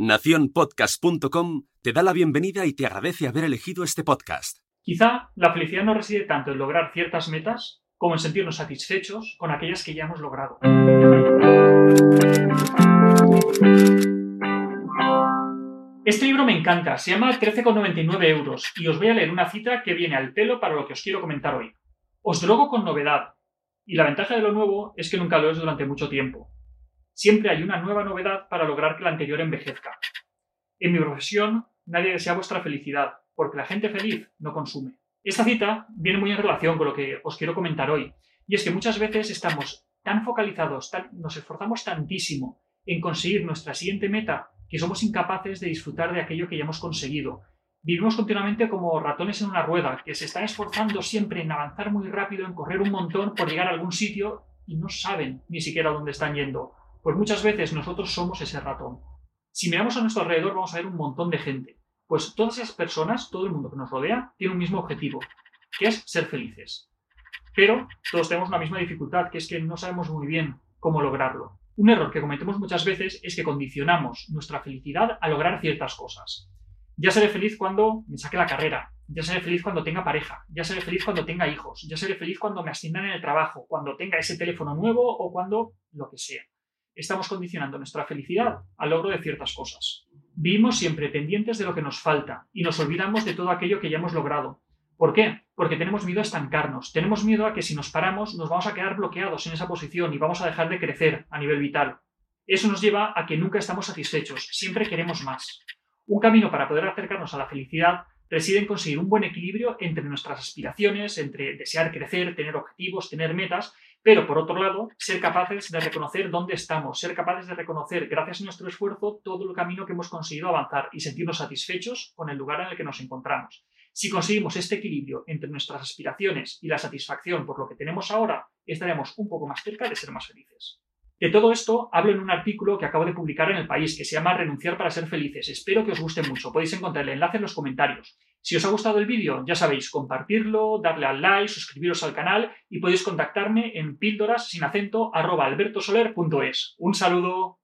Naciónpodcast.com te da la bienvenida y te agradece haber elegido este podcast. Quizá la felicidad no reside tanto en lograr ciertas metas como en sentirnos satisfechos con aquellas que ya hemos logrado. Este libro me encanta, se llama 13,99 euros y os voy a leer una cita que viene al pelo para lo que os quiero comentar hoy. Os drogo con novedad. Y la ventaja de lo nuevo es que nunca lo es durante mucho tiempo. Siempre hay una nueva novedad para lograr que la anterior envejezca. En mi profesión, nadie desea vuestra felicidad, porque la gente feliz no consume. Esta cita viene muy en relación con lo que os quiero comentar hoy, y es que muchas veces estamos tan focalizados, nos esforzamos tantísimo en conseguir nuestra siguiente meta, que somos incapaces de disfrutar de aquello que ya hemos conseguido. Vivimos continuamente como ratones en una rueda, que se están esforzando siempre en avanzar muy rápido, en correr un montón por llegar a algún sitio y no saben ni siquiera dónde están yendo. Pues muchas veces nosotros somos ese ratón. Si miramos a nuestro alrededor vamos a ver un montón de gente. Pues todas esas personas, todo el mundo que nos rodea, tiene un mismo objetivo, que es ser felices. Pero todos tenemos una misma dificultad, que es que no sabemos muy bien cómo lograrlo. Un error que cometemos muchas veces es que condicionamos nuestra felicidad a lograr ciertas cosas. Ya seré feliz cuando me saque la carrera, ya seré feliz cuando tenga pareja, ya seré feliz cuando tenga hijos, ya seré feliz cuando me asciendan en el trabajo, cuando tenga ese teléfono nuevo o cuando lo que sea estamos condicionando nuestra felicidad al logro de ciertas cosas. Vivimos siempre pendientes de lo que nos falta y nos olvidamos de todo aquello que ya hemos logrado. ¿Por qué? Porque tenemos miedo a estancarnos, tenemos miedo a que si nos paramos nos vamos a quedar bloqueados en esa posición y vamos a dejar de crecer a nivel vital. Eso nos lleva a que nunca estamos satisfechos, siempre queremos más. Un camino para poder acercarnos a la felicidad reside en conseguir un buen equilibrio entre nuestras aspiraciones, entre desear crecer, tener objetivos, tener metas pero, por otro lado, ser capaces de reconocer dónde estamos, ser capaces de reconocer, gracias a nuestro esfuerzo, todo el camino que hemos conseguido avanzar y sentirnos satisfechos con el lugar en el que nos encontramos. Si conseguimos este equilibrio entre nuestras aspiraciones y la satisfacción por lo que tenemos ahora, estaremos un poco más cerca de ser más felices. De todo esto hablo en un artículo que acabo de publicar en El País, que se llama Renunciar para ser felices. Espero que os guste mucho. Podéis encontrar el enlace en los comentarios. Si os ha gustado el vídeo, ya sabéis, compartirlo, darle al like, suscribiros al canal y podéis contactarme en píldoras sin acento Un saludo.